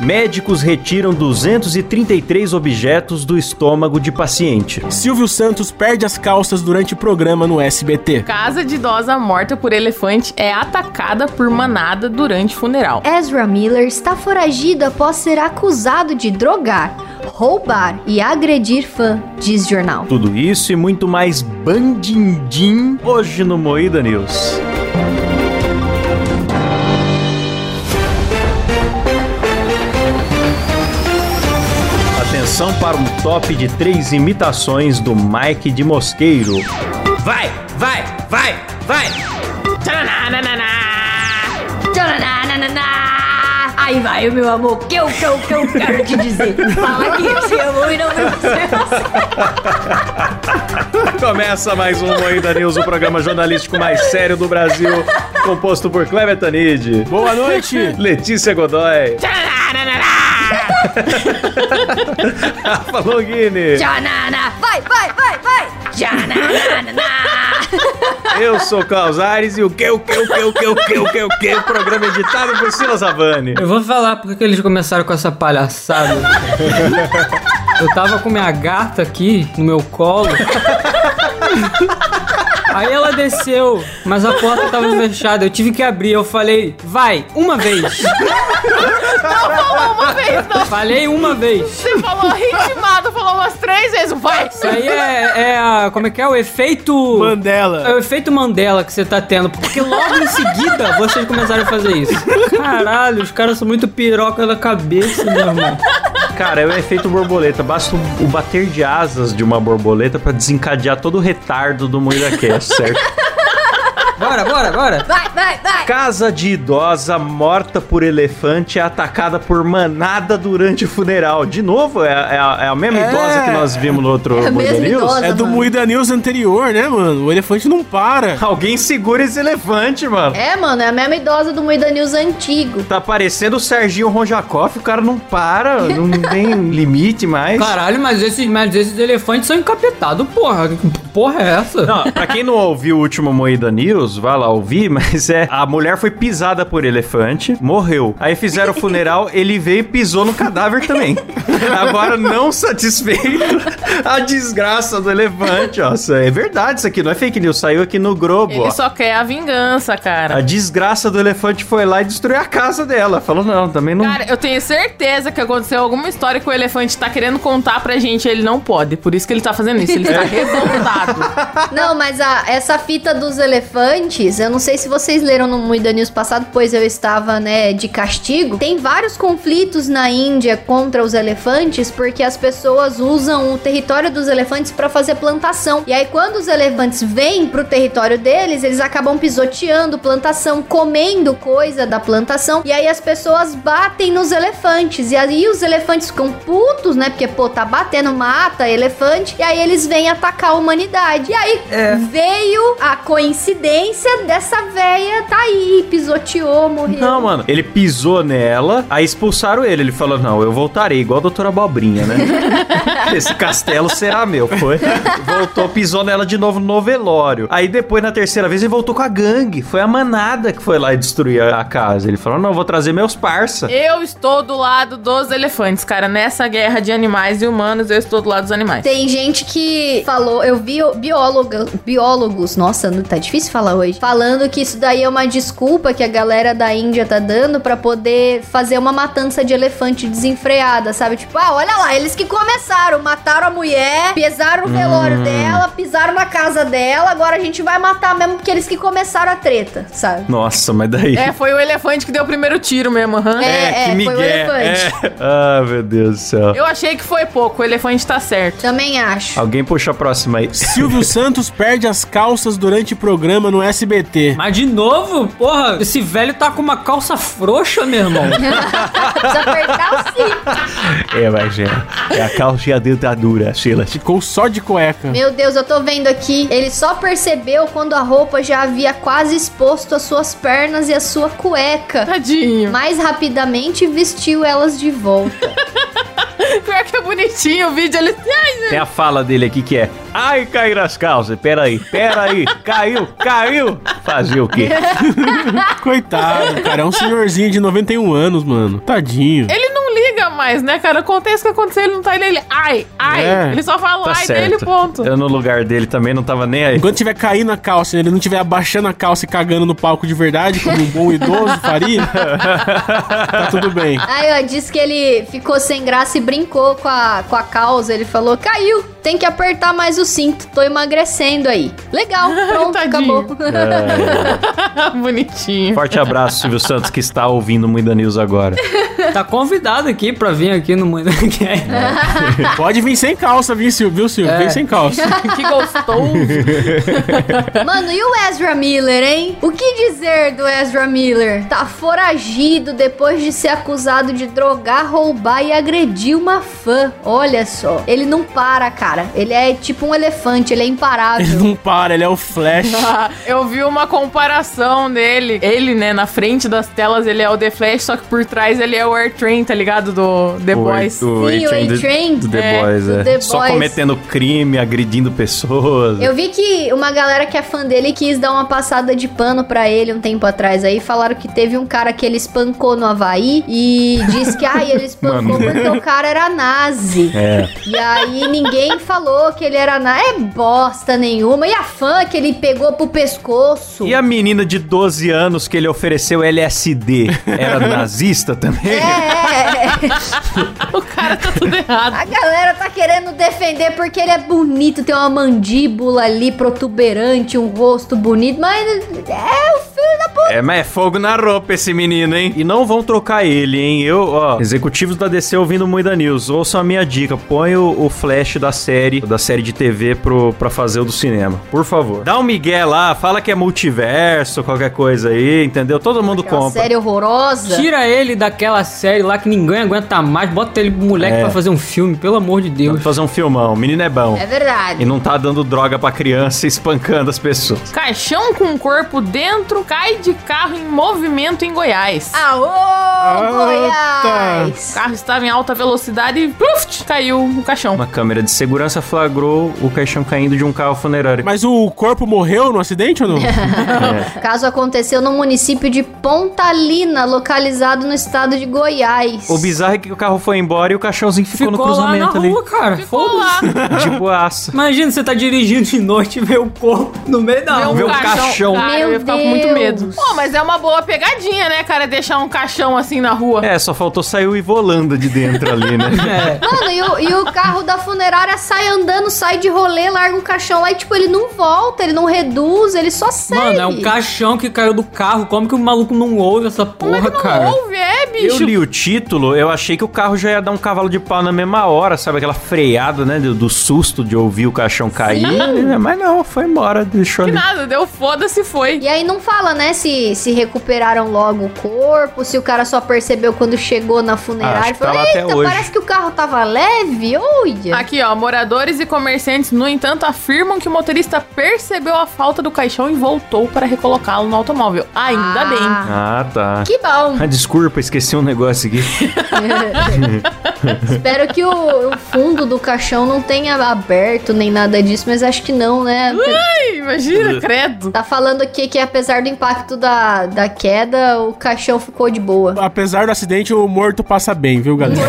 Médicos retiram 233 objetos do estômago de paciente. Silvio Santos perde as calças durante programa no SBT. Casa de idosa morta por elefante é atacada por manada durante funeral. Ezra Miller está foragido após ser acusado de drogar, roubar e agredir fã, diz jornal. Tudo isso e muito mais bandindim hoje no Moída News. Atenção para um top de três imitações do Mike de Mosqueiro. Vai, vai, vai, vai! Aí vai, meu amor, que eu, que eu, que eu quero te dizer. Fala que eu te amo e não você. Começa mais um Moída News, o programa jornalístico mais sério do Brasil, composto por Cleber Tanid, Boa noite! Letícia Godoy, Rafa Longini. Janana. Vai, vai, vai, vai. Janana. Eu sou Klaus Aires e o que, o que, o que, o que, o que, o que, o que, o programa editado por Silas Zavani. Eu vou falar porque que eles começaram com essa palhaçada. Eu tava com minha gata aqui no meu colo. Aí ela desceu, mas a porta tava fechada. Eu tive que abrir. Eu falei, vai, uma vez. Não falou uma vez, não. Falei uma vez. Você falou ritmado, falou umas três vezes. Vai. Isso aí é, é a. Como é que é? O efeito. Mandela. É o efeito Mandela que você tá tendo. Porque logo em seguida vocês começaram a fazer isso. Caralho, os caras são muito piroca da cabeça, meu irmão. Cara, é o efeito borboleta. Basta o bater de asas de uma borboleta pra desencadear todo o retardo do Moída Cast, certo? Bora, bora, bora. Vai, vai, vai. Casa de idosa morta por elefante é atacada por manada durante o funeral. De novo, é, é a, é a mesma É. idosa que nós vimos no outro É a Moída mesma News? idosa. É do. Moída News anterior, né, mano? O elefante não para. Alguém segura esse elefante, mano. É, mano, é a mesma idosa do Moída News antigo. Tá parecendo o Serginho Ronjakoff, o cara não para, não tem limite mais. Caralho, mas esses, mas esses elefantes são encapetados, porra. Porra é essa? Não, pra quem não ouviu o último Moída News, vai lá ouvir, mas é. A mulher foi pisada por elefante, morreu. Aí fizeram o funeral, ele veio e pisou no cadáver também. Agora, não satisfeito, a desgraça do elefante, ó. É verdade isso aqui, não é fake news, saiu aqui no Globo, ó. Ele só quer a vingança, A cara. desgraça do elefante foi lá e destruiu a casa dela. Falou, não, também não. Cara, eu tenho certeza que aconteceu alguma história que o elefante tá querendo contar pra gente e ele não pode. Por isso que ele tá fazendo isso. Ele está revoltado. Não, mas a, essa fita dos elefantes, eu não sei se vocês leram no Moída News passado, pois eu estava, né, de castigo. Tem vários conflitos na Índia contra os elefantes, porque as pessoas usam o território dos elefantes para fazer plantação. E aí, quando os elefantes vêm pro território deles, eles acabam pisoteando plantação, comendo coisa da plantação. E aí as pessoas batem nos elefantes. E aí os elefantes ficam putos, né? Porque, pô, tá batendo, mata elefante. E aí eles vêm atacar a humanidade. E aí veio a coincidência dessa véia tá aí, pisoteou, morreu. Não, mano. Ele pisou nela, aí expulsaram ele. Ele falou: Não, eu voltarei, igual a doutora Abobrinha, né? Esse castelo será meu. Foi. Voltou, pisou nela de novo no velório. Aí depois, na terceira vez, ele voltou com a gangue. Foi a manada que foi lá e destruir a a casa. Ele falou: Não, eu vou trazer meus parça. Eu estou do lado dos elefantes, cara. Nessa guerra de animais e humanos, eu estou do lado dos animais. Tem gente que falou, eu vi bióloga, biólogos, nossa, não tá difícil falar hoje, falando que isso daí é uma desculpa que a galera da Índia tá dando pra poder fazer uma matança de elefante desenfreada, sabe? Tipo, ah, olha lá, eles que começaram, mataram a mulher, pisaram o velório dela, pisaram na casa dela, agora a gente vai matar mesmo porque eles que começaram a treta, sabe? Nossa, mas daí. É, foi o elefante que deu o primeiro tiro mesmo, aham. É, que foi o migué. elefante. É. Ah, meu Deus do céu. Eu achei que foi pouco, o elefante tá certo. Também acho. Alguém puxa a próxima aí. Silvio Santos perde as calças durante programa no SBT. Mas de novo, porra, esse velho tá com uma calça frouxa, meu irmão. Precisa apertar o cinto. É, mas é. É a calça e a dentadura, Silas. Ficou só de cueca. Meu Deus, eu tô vendo aqui. Ele só percebeu quando a roupa já havia quase exposto as suas pernas e a sua cueca. Tadinho. Mais rapidamente vestiu elas de volta. Pior que é bonitinho o vídeo. Ele... Tem a fala dele aqui que é: Ai, caíram as calças. Peraí, peraí. Caiu, caiu. Fazer o quê? Coitado, cara. É um senhorzinho de 91 anos, mano. Tadinho. Ele mais, né, cara? Acontece o que aconteceu, ele não tá ele, ai, ai. É. Ele só fala Tá ai dele, certo. ponto. Eu no lugar dele também não tava nem aí. Enquanto tiver caindo a calça, ele não tiver abaixando a calça e cagando no palco de verdade, como um bom idoso faria, tá tudo bem. Aí, ó, disse que ele ficou sem graça e brincou com a, com a causa. Ele falou: caiu, tem que apertar mais o cinto. Tô emagrecendo aí. Legal, pronto, acabou. Bonitinho. Forte abraço, Silvio Santos, que está ouvindo Muita News agora. tá convidado aqui pra vir aqui no Mundo Pode vir sem calça, viu, Silvio? Viu, Silvio? É. Vem sem calça. que gostoso. Mano, e o Ezra Miller, hein? O que dizer do Ezra Miller? Tá foragido depois de ser acusado de drogar, roubar e agredir uma fã. Olha só. Ele não para, cara. Ele é tipo um elefante, ele é Ele imparável. não para, ele é o Flash. Eu vi uma comparação dele. Ele, né, na frente das telas, ele é o The Flash, só que por trás ele é o Air Train, tá ligado? Do The Boys. O, Sim, o A-Train do, do The É, Boys, do é. The Só Boys. cometendo crime, agredindo pessoas. Eu vi que uma galera que é fã dele quis dar uma passada de pano pra ele um tempo atrás aí. Falaram que teve um cara que ele espancou no Havaí e disse que, ai, ele espancou Mano. porque o cara era nazi. É. E aí ninguém falou que ele era nazi. É bosta nenhuma. E a fã que ele pegou pro pescoço. E a menina de 12 anos que ele ofereceu LSD era nazista também? É, é, é. O cara tá tudo errado. A galera tá querendo defender porque ele é bonito, tem uma mandíbula ali protuberante, um rosto bonito, mas é o filho da puta. É, mas é fogo na roupa esse menino, hein? E não vão trocar ele, hein? Eu, ó, executivos da DC ouvindo Muita News, ouçam a minha dica. Põe o, o flash da série, da série de TV pro, pra fazer o do cinema. Por favor. Dá um migué lá, fala que é multiverso, qualquer coisa aí, entendeu? Todo mundo Aquela compra. série horrorosa. Tira ele daquela série lá que ninguém aguenta mais, bota ele moleque É. pra fazer um filme, pelo amor de Deus. Vamos fazer um filmão. O menino é bom. É verdade. E não tá dando droga pra criança e espancando as pessoas. Caixão com o corpo dentro cai de carro em movimento em Goiás. Aô, Goiás! O carro estava em alta velocidade e pluf, caiu o caixão. Uma câmera de segurança flagrou o caixão caindo de um carro funerário. Mas o corpo morreu no acidente ou não? O caso aconteceu no município de Pontalina, localizado no estado de Goiás. O bizarro é que o carro foi embora e o caixãozinho ficou, no lá na cruzamento ali. rua, cara. Ficou Foda-se. lá. De boaça. Imagina, você tá dirigindo de noite e vê o corpo no meio da rua. Vê um caixão. Cara, Meu eu ia ficar com muito Deus. Medo. Pô, mas é uma boa pegadinha, né, cara? Deixar um caixão assim na rua. É, só faltou sair o Ivolanda de dentro ali, né? É. Mano, e o, e o carro da funerária sai andando, sai de rolê, larga um caixão lá e, tipo, ele não volta, ele não reduz, ele só segue. Mano, é um caixão que caiu do carro. Como que o maluco não ouve essa Como é porra, que não cara? ouve? É, Eu bicho. li o título, eu achei que o carro já ia dar um cavalo de pau na mesma hora, sabe? Aquela freada, né? Do, do susto de ouvir o caixão cair. Mas não, foi embora, deixou Que ali. nada, deu foda-se foi. E aí não fala, né, se, se recuperaram logo o corpo, se o cara só percebeu quando chegou na funerária. tá Falou, até eita, hoje." parece que o carro tava leve, olha. Aqui, ó, moradores e comerciantes, no entanto, afirmam que o motorista percebeu a falta do caixão e voltou para recolocá-lo no automóvel. Ainda Ah. bem. Ah, tá. Que bom. Ah, desculpa, esqueci um negócio aqui. Espero que o, o fundo do caixão não tenha aberto nem nada disso, mas acho que não, né? Ai, imagina, credo. Tá falando aqui que apesar do impacto da, da queda, o caixão ficou de boa. Apesar do acidente, o morto passa bem, viu, galera?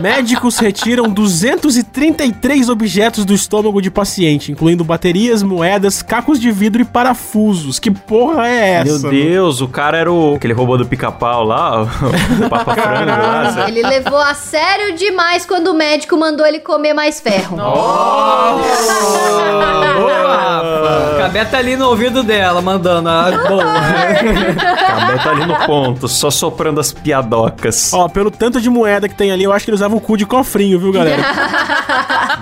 Médicos retiram 233 objetos do estômago de paciente, incluindo baterias, moedas, cacos de vidro e parafusos. Que porra é essa? Meu Deus, o cara era o, aquele robô do pica-pau lá, o Papa Frango lá. Ele levou a sério demais quando o médico mandou ele comer mais ferro. Cabé tá ali no ouvido dela, mandando a boa. Cabé tá ali no ponto, só soprando as piadocas. Ó, pelo tanto de moeda que tem ali, eu acho que ele usava o cu de cofrinho, viu, galera?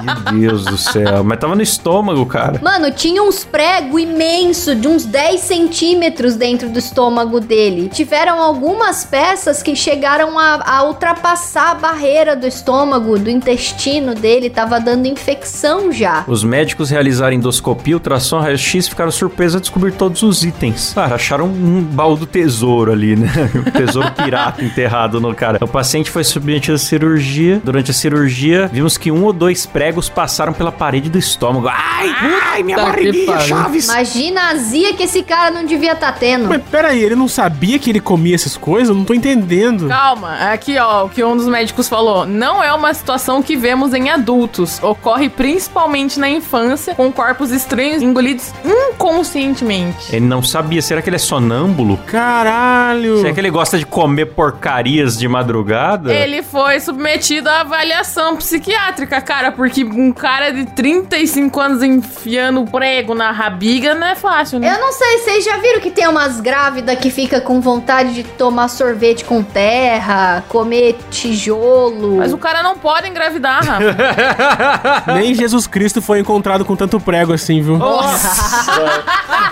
Meu Deus do céu. Mas tava no estômago, cara. Mano, tinha uns pregos imensos de uns 10 centímetros dentro do estômago dele. Tiveram algumas peças que chegaram a, a ultrapassar a barreira do estômago, do intestino dele. Tava dando infecção já. Os médicos realizaram endoscopia, ultrassom, raio-x ficaram surpresos a descobrir todos os itens. Cara, acharam um baú do tesouro ali, né? Um tesouro pirata enterrado no cara. O paciente foi submetido à cirurgia. Durante a cirurgia, vimos que um ou dois pregos passaram pela parede do estômago. Ai, ai, minha barriguinha. Chaves! Imagina a azia que esse cara não devia estar tendo. Mas peraí, ele não sabia que ele comia essas coisas? Eu não tô entendendo. Calma, aqui ó, o que um dos médicos falou. Não é uma situação que vemos em adultos. Ocorre principalmente na infância, com corpos estranhos engolidos inconscientemente. Ele não sabia. Será que ele é sonâmbulo? Caralho. Será que ele gosta de comer porcarias de madrugada? Ele foi submetido à avaliação psiquiátrica, cara, porque um cara de 35 anos enfiando prego na rabiga não é fácil, né? Eu não sei, vocês já viram que tem umas grávidas que fica com vontade de tomar sorvete com terra, comer tijolo. Mas o cara não pode engravidar, Rafa. Nem Jesus Cristo foi encontrado com tanto prego assim, viu?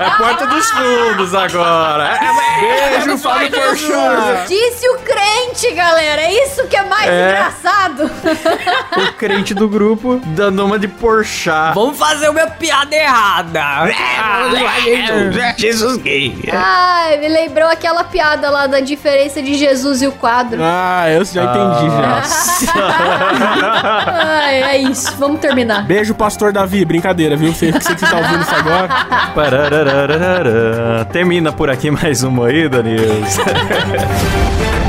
É a porta dos fundos agora. Beijo, Fábio Porchat. Disse o crente, galera. É isso que é mais É. engraçado. O crente do grupo dando uma de porchá. Vamos fazer uma piada errada. Jesus gay. Ai, me lembrou aquela piada lá da diferença de Jesus e o quadro. Ah, eu já entendi já. Ai, é isso. Vamos terminar. Beijo, pastor Davi. Brincadeira, viu? Sei sei que você tá ouvindo isso agora. Termina por aqui mais uma aí, News.